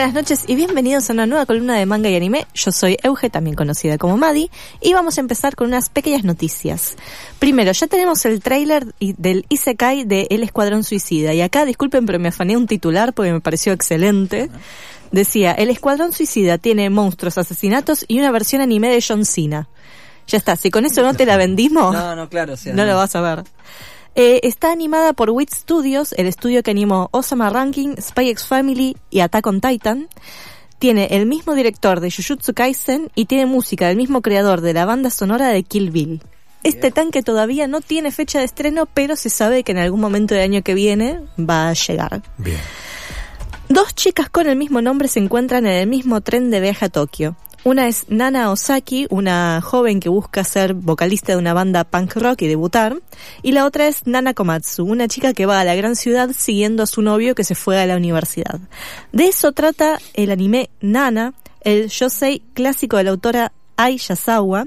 buenas noches y bienvenidos a una nueva columna de manga y anime. Yo soy Euge, también conocida como Madi, y vamos a empezar con unas pequeñas noticias. Primero, ya tenemos el tráiler del Isekai de El Escuadrón Suicida, y acá disculpen pero me afané un titular porque me pareció excelente. Decía, El Escuadrón Suicida tiene monstruos, asesinatos y una versión anime de John Cena. Ya está, si con eso no te la vendimos, No, no, claro. o sea, no lo vas a ver. Eh, está animada por Wit Studios, el estudio que animó Osama Ranking, Spy X Family y Attack on Titan. Tiene el mismo director de Jujutsu Kaisen y tiene música del mismo creador de la banda sonora de Kill Bill. Este tanque todavía no tiene fecha de estreno, pero se sabe que en algún momento del año que viene va a llegar. Bien. Dos chicas con el mismo nombre se encuentran en el mismo tren de viaje a Tokio. Una es Nana Osaki, una joven que busca ser vocalista de una banda punk rock y debutar, y la otra es Nana Komatsu, una chica que va a la gran ciudad siguiendo a su novio que se fue a la universidad. De eso trata el anime Nana, el yosei clásico de la autora Ai Yasawa,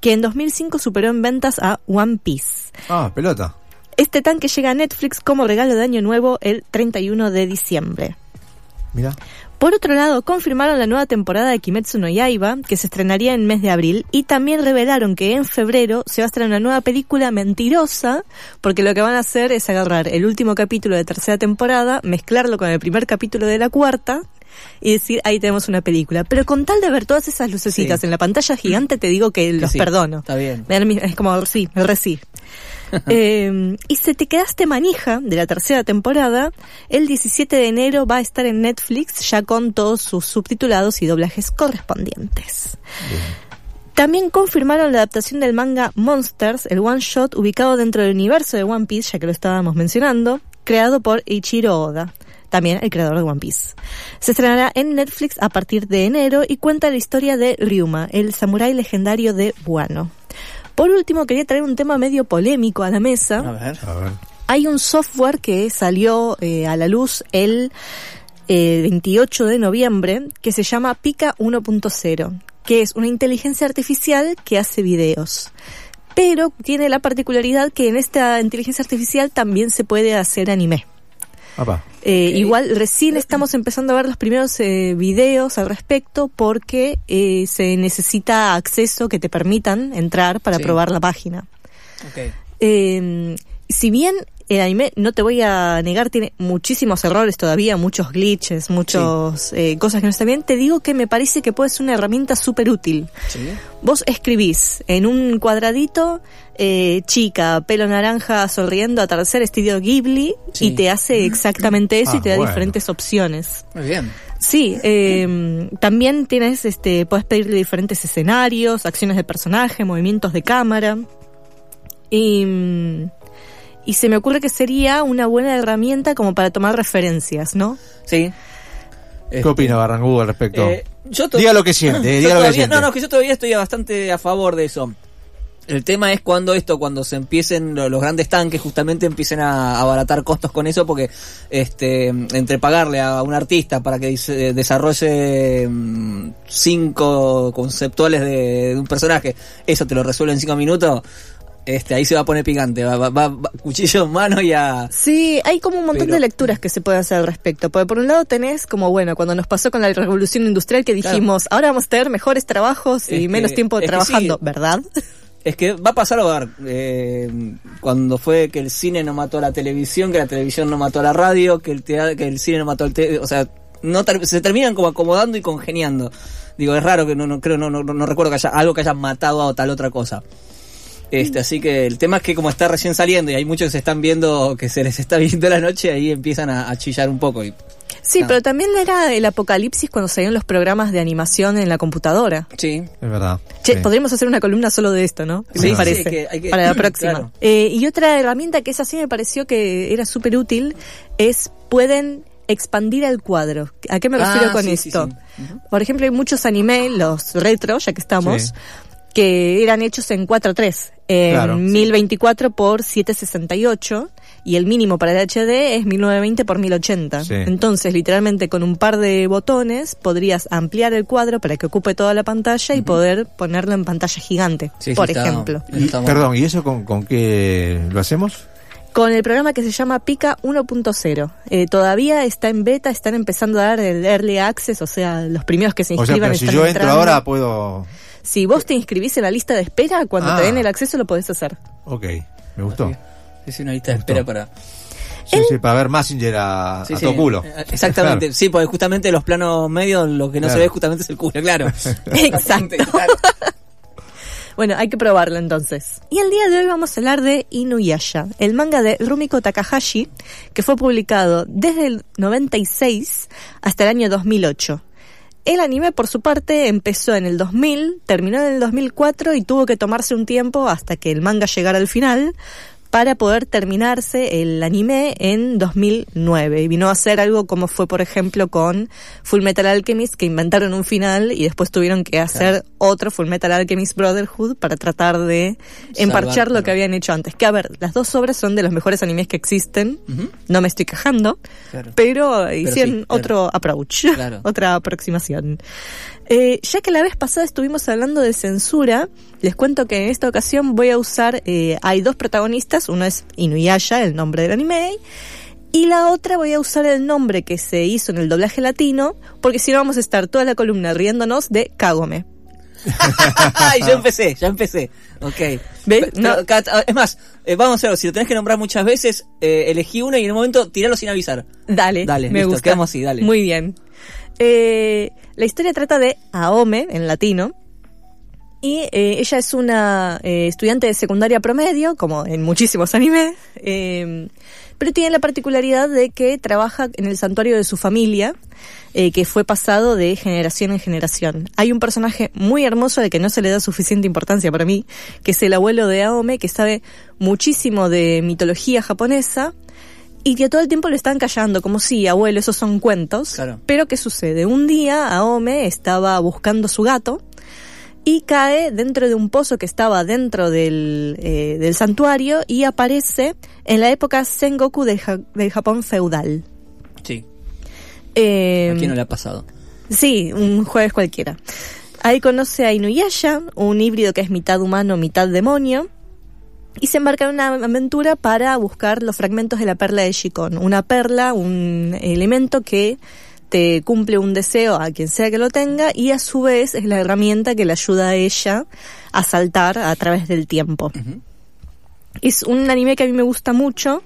que en 2005 superó en ventas a One Piece. Ah, pelota. Este tanque llega a Netflix como regalo de Año Nuevo el 31 de diciembre. Mira. Por otro lado, confirmaron la nueva temporada de Kimetsu no Yaiba, que se estrenaría en mes de abril, y también revelaron que en febrero se va a estrenar una nueva película mentirosa, porque lo que van a hacer es agarrar el último capítulo de tercera temporada, mezclarlo con el primer capítulo de la cuarta, y decir, ahí tenemos una película. Pero con tal de ver todas esas lucecitas Sí. en la pantalla gigante, te digo que los sí, perdono. está bien. Es como, sí, me. Eh, y se te quedaste manija de la tercera temporada, el 17 de enero va a estar en Netflix ya con todos sus subtitulados y doblajes correspondientes. También confirmaron la adaptación del manga Monsters, el one shot ubicado dentro del universo de One Piece, ya que lo estábamos mencionando, creado por Ichiro Oda, también el creador de One Piece. Se estrenará en Netflix a partir de enero y cuenta la historia de Ryuma, el samurái legendario de Wano. Por último, quería traer un tema medio polémico a la mesa. A ver. A ver. Hay un software que salió eh, a la luz el eh, 28 de noviembre que se llama Pica 1.0, que es una inteligencia artificial que hace videos. Pero tiene la particularidad que en esta inteligencia artificial también se puede hacer anime. Apa. Eh, Igual recién estamos empezando a ver los primeros eh, videos al respecto porque eh, se necesita acceso que te permitan entrar para Sí. probar la página. Eh, si bien el anime, no te voy a negar, tiene muchísimos errores todavía, muchos glitches, muchos eh, cosas que no están bien, te digo que me parece que puede ser una herramienta súper útil. Sí. Vos escribís en un cuadradito, eh, chica, pelo naranja, sonriendo, atardecer, estilo Ghibli, Sí. y te hace exactamente eso Ah, y te da bueno. diferentes opciones. Muy bien. Sí, eh, también tienes, este, puedes pedirle diferentes escenarios, acciones de personaje, movimientos de cámara. Y, mm, y se me ocurre que sería una buena herramienta como para tomar referencias, ¿no? Sí. ¿Qué opina Barrangudo al respecto? Eh, yo Diga lo que siente, Yo diga lo que todavía- siente. No, no, que yo todavía estoy bastante a favor de eso. El tema es cuando esto, cuando se empiecen lo- los grandes tanques, justamente empiecen a abaratar costos con eso, porque este entre pagarle a un artista para que dice- desarrolle mm, cinco conceptuales de, de un personaje, eso te lo resuelve en cinco minutos, este ahí se va a poner picante, va, va- va- va- cuchillo en mano y a... Sí, hay como un montón Pero- de lecturas que se pueden hacer al respecto. Porque por un lado tenés como, bueno, cuando nos pasó con la revolución industrial que Claro. dijimos, ahora vamos a tener mejores trabajos y Es que- menos tiempo trabajando, sí. ¿verdad? Es que va a pasar a eh, cuando fue que el cine no mató a la televisión, que la televisión no mató a la radio, que el, tea- que el cine no mató al te o sea, no ter- se terminan como acomodando y congeniando. Digo, es raro que no, no creo, no, no, no recuerdo que haya algo que haya matado a tal otra cosa. Este, así que el tema es que como está recién saliendo y hay muchos que se están viendo, que se les está viendo la noche, ahí empiezan a, a chillar un poco. Y, Sí, Ah. pero también era el apocalipsis cuando salieron los programas de animación en la computadora. sí, Es verdad. Che, Sí. podríamos hacer una columna solo de esto, ¿no? Sí, me sí, parece. que hay que- Para la próxima. Claro. Eh, y otra herramienta que es así me pareció que era súper útil es pueden expandir el cuadro. ¿A qué me Ah, refiero con sí, sí, esto? sí. Ujú. Por ejemplo, hay muchos anime, los retro, ya que estamos, Sí. Que eran hechos en 4.3, en Claro, sí. 1024 por 768 y el mínimo para el HD es 1920 por 1080. Sí. Entonces, literalmente con un par de botones podrías ampliar el cuadro para que ocupe toda la pantalla y poder ponerlo en pantalla gigante, Sí, sí, por está- ejemplo. Y- está bueno. perdón, ¿y eso con, con qué lo hacemos? con el programa que se llama Pica 1.0. Eh, todavía está en beta, están empezando a dar el Early Access, o sea, los primeros que se O sea, inscriban pero si están yo entro entrando. ahora puedo... Si vos te inscribís en la lista de espera, cuando Ah. te den el acceso lo podés hacer. Ok, me gustó. Es una lista de espera para... Sí, sí, para ver Massinger a, Sí, a sí. todo culo. Eh, Exactamente, sí, porque justamente los planos medios lo que no se ve justamente es el culo, claro. Exacto. Claro. Bueno, hay que probarlo entonces. Y el día de hoy vamos a hablar de Inuyasha, el manga de Rumiko Takahashi, que fue publicado desde el 96 hasta el año 2008. El anime, por su parte, empezó en el 2000, terminó en el 2004 y tuvo que tomarse un tiempo hasta que el manga llegara al final para poder terminarse el anime en 2009. Y vino a ser algo como fue, por ejemplo, con Full Metal Alchemist, que inventaron un final y después tuvieron que hacer otro Full Metal Alchemist Brotherhood para tratar de emparchar lo que habían hecho antes. Que a ver, las dos obras son de los mejores animes que existen. No me estoy quejando, Claro. pero hicieron sí, claro. otro approach, Claro. otra aproximación. Eh, ya que la vez pasada estuvimos hablando de censura, les cuento que en esta ocasión voy a usar, eh, hay dos protagonistas, uno es Inuyasha, el nombre del anime, y la otra voy a usar el nombre que se hizo en el doblaje latino, porque si no vamos a estar toda la columna riéndonos de Kagome. Ya empecé, ya empecé. Ok. Ah, Es más, eh, vamos a hacerlo. Si lo tenés que nombrar muchas veces, eh, elegí uno y en un momento tiralo sin avisar. Dale, Dale, me listo, gusta. quedamos así, dale. Muy bien. Eh, la historia trata de Aome, en latino, y eh, ella es una eh, estudiante de secundaria promedio, como en muchísimos animes, eh, pero tiene la particularidad de que trabaja en el santuario de su familia, eh, que fue pasado de generación en generación. Hay un personaje muy hermoso al que no se le da suficiente importancia para mí, que es el abuelo de Aome, que sabe muchísimo de mitología japonesa, y que todo el tiempo lo están callando, como si, abuelo, esos son cuentos. Claro. Pero ¿qué sucede? Un día Aome estaba buscando su gato y cae dentro de un pozo que estaba dentro del, eh, del santuario y aparece en la época Sengoku del, Ja- del Japón feudal. Sí. Eh, ¿A quién no le ha pasado? Sí, un jueves cualquiera. Ahí conoce a Inuyasha, un híbrido que es mitad humano, mitad demonio, y se embarca en una aventura para buscar los fragmentos de la perla de Shikon. Una perla, un elemento que te cumple un deseo a quien sea que lo tenga y a su vez es la herramienta que le ayuda a ella a saltar a través del tiempo. Es un anime que a mí me gusta mucho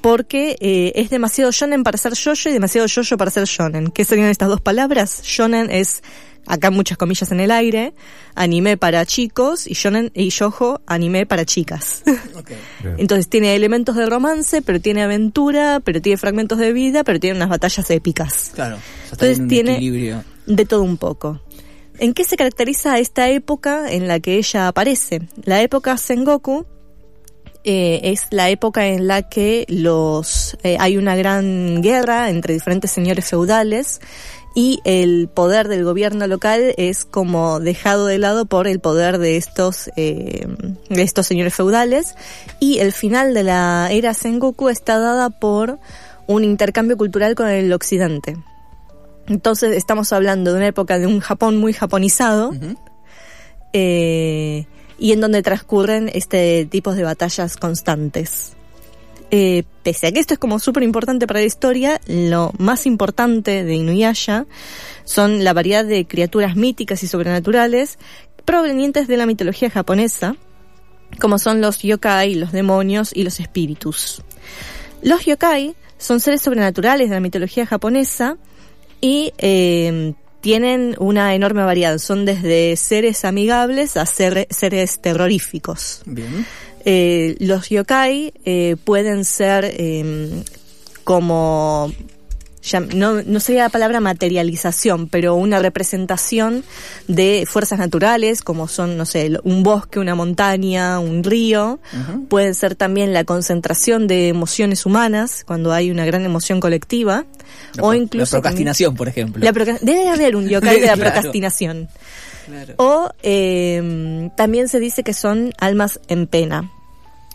porque eh, es demasiado shonen para ser yoyo y demasiado yoyo para ser shonen. ¿Qué serían estas dos palabras? Shonen es, acá muchas comillas en el aire, anime para chicos y shonen y yojo anime para chicas. Entonces tiene elementos de romance, pero tiene aventura, pero tiene fragmentos de vida, pero tiene unas batallas épicas. Claro. Entonces en un tiene- equilibrio. De todo un poco. ¿En qué se caracteriza esta época en la que ella aparece? La época Sengoku eh, es la época en la que los eh, hay una gran guerra entre diferentes señores feudales y el poder del gobierno local es como dejado de lado por el poder de estos eh, de estos señores feudales y el final de la era Sengoku está dada por un intercambio cultural con el occidente. Entonces estamos hablando de una época de un Japón muy japonizado eh, y en donde transcurren este tipo de batallas constantes. Eh, pese a que esto es como súper importante para la historia, lo más importante de Inuyasha son la variedad de criaturas míticas y sobrenaturales provenientes de la mitología japonesa, como son los yokai, los demonios y los espíritus. Los yokai son seres sobrenaturales de la mitología japonesa y eh, tienen una enorme variedad. Son desde seres amigables a ser- seres terroríficos. Bien. Eh, los yokai eh, pueden ser eh, como ya- no, no sería la palabra materialización, pero una representación de fuerzas naturales, como son, no sé, un bosque, una montaña, un río. Pueden ser también la concentración de emociones humanas, cuando hay una gran emoción colectiva. La o incluso. La procrastinación, por ejemplo. también- la proca- debe haber un yokai de la Claro. procrastinación. Claro. O eh, también se dice que son almas en pena.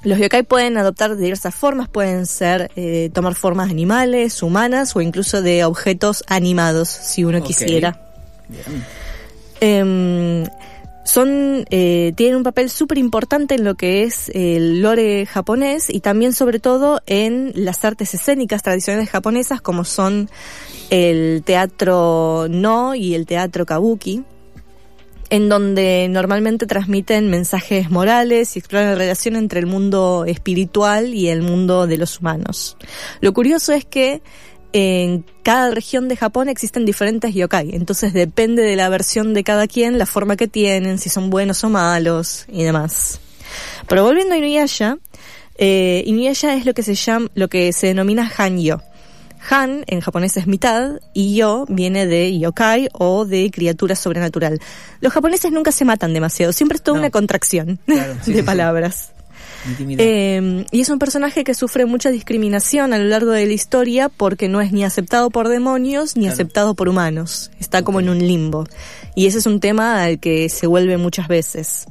Los yokai pueden adoptar diversas formas, pueden ser eh, tomar formas animales, humanas o incluso de objetos animados, si uno quisiera. Bien. Em, son eh, tienen un papel súper importante en lo que es el lore japonés y también sobre todo en las artes escénicas tradicionales japonesas como son el teatro no y el teatro kabuki en donde normalmente transmiten mensajes morales y exploran la relación entre el mundo espiritual y el mundo de los humanos. Lo curioso es que en cada región de Japón existen diferentes yokai, entonces depende de la versión de cada quien, la forma que tienen, si son buenos o malos y demás. Pero volviendo a Inuyasha, eh, Inuyasha es lo que se llama, lo que se denomina Hanyo. Han en japonés es mitad y yo viene de yokai o de criatura sobrenatural. Los japoneses nunca se matan demasiado, siempre es toda No. una contracción Claro, sí, de sí, sí. palabras. Intimidad. Eh, y es un personaje que sufre mucha discriminación a lo largo de la historia porque no es ni aceptado por demonios ni Claro. aceptado por humanos. Está como en un limbo. Y ese es un tema al que se vuelve muchas veces.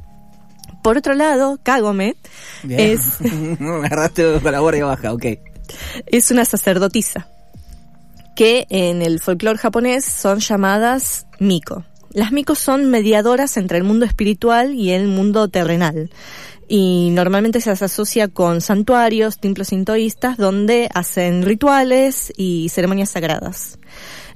Por otro lado, Kagome Bien. es, Me agarraste con la guardia baja, ok. es una sacerdotisa que en el folclore japonés son llamadas Miko. Las Miko son mediadoras entre el mundo espiritual y el mundo terrenal. Y normalmente se asocia con santuarios, templos sintoístas, donde hacen rituales y ceremonias sagradas.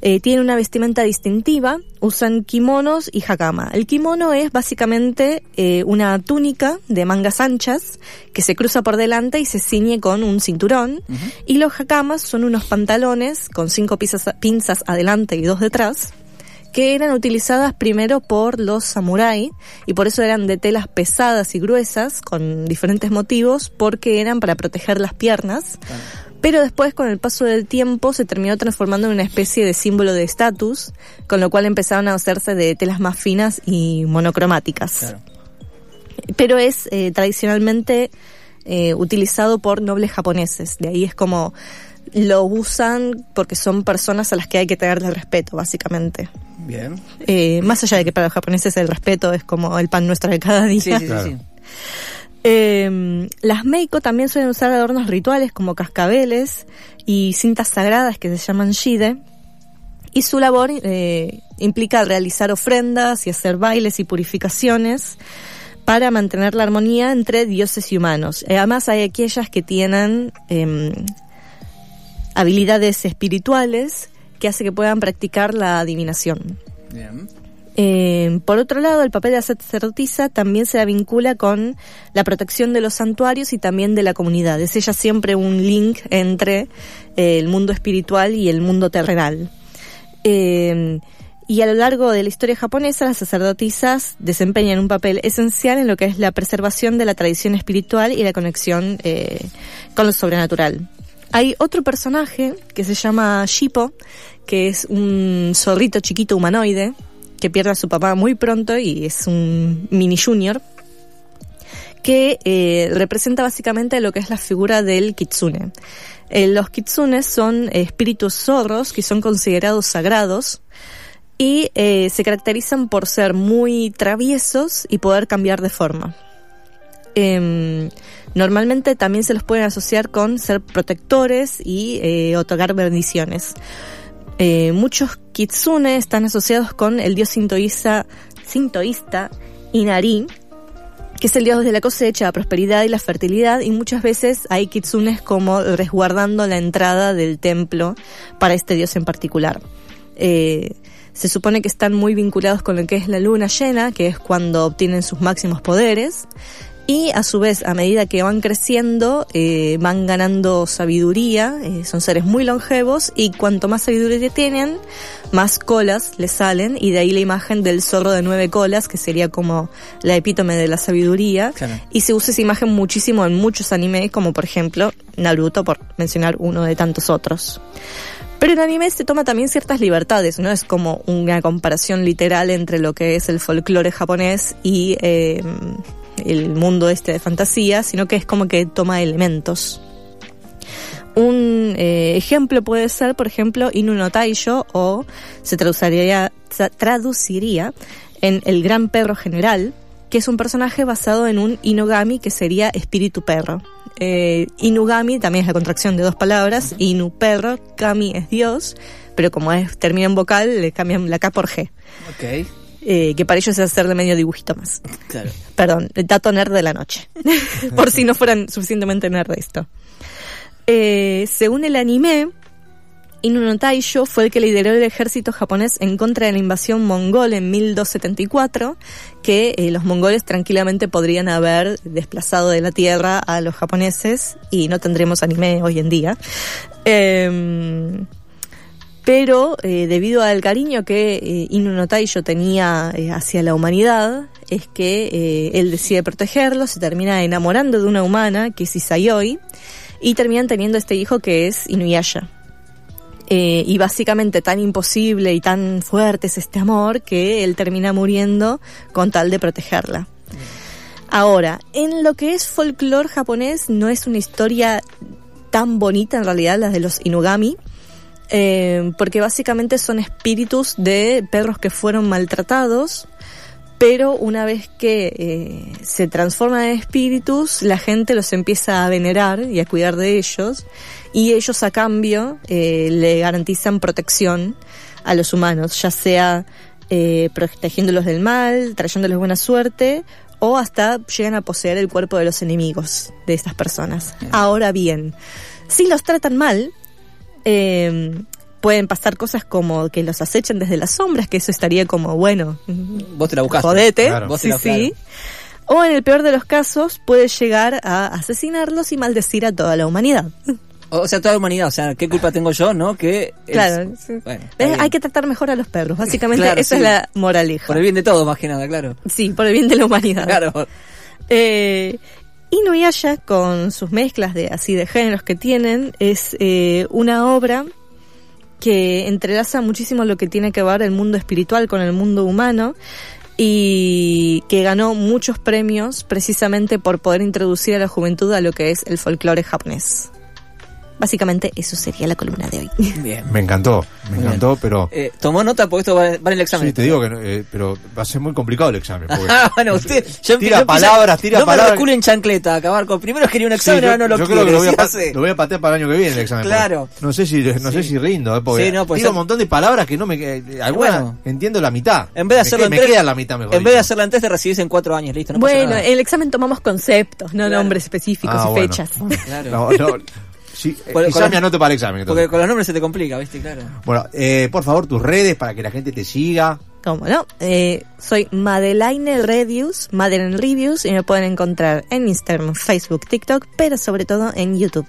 Eh, tienen una vestimenta distintiva, usan kimonos y hakama. El kimono es básicamente eh, una túnica de mangas anchas que se cruza por delante y se ciñe con un cinturón. Y los hakamas son unos pantalones con cinco pinzas, pinzas adelante y dos detrás que eran utilizadas primero por los samurái y por eso eran de telas pesadas y gruesas con diferentes motivos porque eran para proteger las piernas. Pero después, con el paso del tiempo, se terminó transformando en una especie de símbolo de estatus, con lo cual empezaron a hacerse de telas más finas y monocromáticas. Claro. Pero es eh, tradicionalmente eh, utilizado por nobles japoneses. De ahí es como lo usan porque son personas a las que hay que tenerle respeto, básicamente. Bien. Eh, más allá de que para los japoneses el respeto es como el pan nuestro de cada día. Sí, sí, sí, Claro. sí. Eh, las Meiko también suelen usar adornos rituales como cascabeles y cintas sagradas que se llaman shide. Y su labor eh, implica realizar ofrendas y hacer bailes y purificaciones para mantener la armonía entre dioses y humanos. Eh, además hay aquellas que tienen em, habilidades espirituales que hace que puedan practicar la adivinación. Bien. Eh, por otro lado, el papel de la sacerdotisa también se la vincula con la protección de los santuarios y también de la comunidad. Es ella siempre un link entre eh, el mundo espiritual y el mundo terrenal. Eh, y a lo largo de la historia japonesa, las sacerdotisas desempeñan un papel esencial en lo que es la preservación de la tradición espiritual y la conexión con lo sobrenatural. Hay otro personaje que se llama Shippo, que es un zorrito chiquito humanoide, que pierde a su papá muy pronto y es un mini junior, que eh, representa básicamente lo que es la figura del kitsune. Eh, los kitsunes son espíritus zorros que son considerados sagrados y eh, se caracterizan por ser muy traviesos y poder cambiar de forma. Em, normalmente también se los pueden asociar con ser protectores y eh, otorgar bendiciones. Eh, muchos kitsune están asociados con el dios sintoísta, Inari, que es el dios de la cosecha, la prosperidad y la fertilidad, y muchas veces hay kitsunes como resguardando la entrada del templo para este dios en particular. Eh, se supone que están muy vinculados con lo que es la luna llena, que es cuando obtienen sus máximos poderes, y a su vez, a medida que van creciendo, eh, van ganando sabiduría, eh, son seres muy longevos y cuanto más sabiduría tienen, más colas les salen y de ahí la imagen del zorro de nueve colas, que sería como la epítome de la sabiduría. Claro. Y se usa esa imagen muchísimo en muchos animes, como por ejemplo Naruto, por mencionar uno de tantos otros. Pero el anime se toma también ciertas libertades, no es como una comparación literal entre lo que es el folclore japonés y eh, el mundo este de fantasía, sino que es como que toma elementos. Un eh, ejemplo puede ser, por ejemplo, Inu no Taisho o se traduciría, en El Gran Perro General, que es un personaje basado en un Inugami que sería espíritu perro. Eh, Inugami también es la contracción de dos palabras, Inu perro, Kami es Dios, pero como es termina en vocal le cambian la K por G. Ok. Eh, que para ellos es hacerle medio dibujito más. Claro. Perdón, el dato nerd de la noche. Por si no fueran suficientemente nerd de esto. Eh, según el anime, Inu no Taisho fue el que lideró el ejército japonés en contra de la invasión mongol en 1274, que eh, los mongoles tranquilamente podrían haber desplazado de la tierra a los japoneses y no tendremos anime hoy en día. Em, pero eh, debido al cariño que eh, Inu no Taisho tenía eh, hacia la humanidad, es que eh, él decide protegerlo, se termina enamorando de una humana, que es Isayoi, y terminan teniendo este hijo que es Inuyasha. Y básicamente tan imposible y tan fuerte es este amor que él termina muriendo con tal de protegerla. Ahora, en lo que es folclore japonés no es una historia tan bonita en realidad la de los Inugami, eh, porque básicamente son espíritus de perros que fueron maltratados, pero una vez que eh, se transforman en espíritus, la gente los empieza a venerar y a cuidar de ellos, y ellos a cambio eh, le garantizan protección a los humanos, ya sea eh, protegiéndolos del mal, trayéndoles buena suerte, o hasta llegan a poseer el cuerpo de los enemigos de estas personas. Ahora bien, si los tratan mal, eh, pueden pasar cosas como que los acechen desde las sombras, que eso estaría como, bueno, Vos te la buscaste. jodete, Claro. Vos te sí, la- sí. O en el peor de los casos, puede llegar a asesinarlos y maldecir a toda la humanidad. O sea, toda la humanidad. O sea, ¿qué culpa tengo yo, no? Que. es- Claro. Hay que tratar mejor a los perros, básicamente Claro, esa sí. es la moraleja. Por el bien de todos, más que nada, claro. Sí, por el bien de la humanidad. Claro. Eh, Inuyasha, con sus mezclas de así de géneros que tienen, es eh, una obra que entrelaza muchísimo lo que tiene que ver el mundo espiritual con el mundo humano y que ganó muchos premios precisamente por poder introducir a la juventud a lo que es el folclore japonés. Básicamente eso sería la columna de hoy. Bien. Me encantó, me encantó, pero... Eh, tomó nota porque esto va, va en el examen. Sí, te digo que no, eh, pero va a ser muy complicado el examen. Ah, bueno, usted ya Tira empieza- palabras, tira no palabras. me reculen chancleta, acabar con. Primero quería un Sí, examen, yo, ahora no lo yo quiere. creo que lo voy, a, sí, lo voy a patear para el año que viene el examen. Claro. No sé si no sé Sí. si rindo, eh, porque Sí, no, pues tiro ya- un montón de palabras que no me eh, algunas Bueno. entiendo la mitad. En vez de Me hacerlo que- me, en tres- queda la mitad mejor. En vez de hacerla antes de recibirse en cuatro años, listo. No bueno, en el examen tomamos conceptos, no nombres específicos Ah, y bueno. fechas. Claro. Sí, eh, con- me anoto para el examen. entonces. Porque con los nombres se te complica, ¿viste? Claro. Bueno, eh, por favor, tus redes para que la gente te siga. ¿Cómo no? Eh, soy Madeleine Reviews, Madeleine Reviews, y me pueden encontrar en Instagram, Facebook, TikTok, pero sobre todo en YouTube.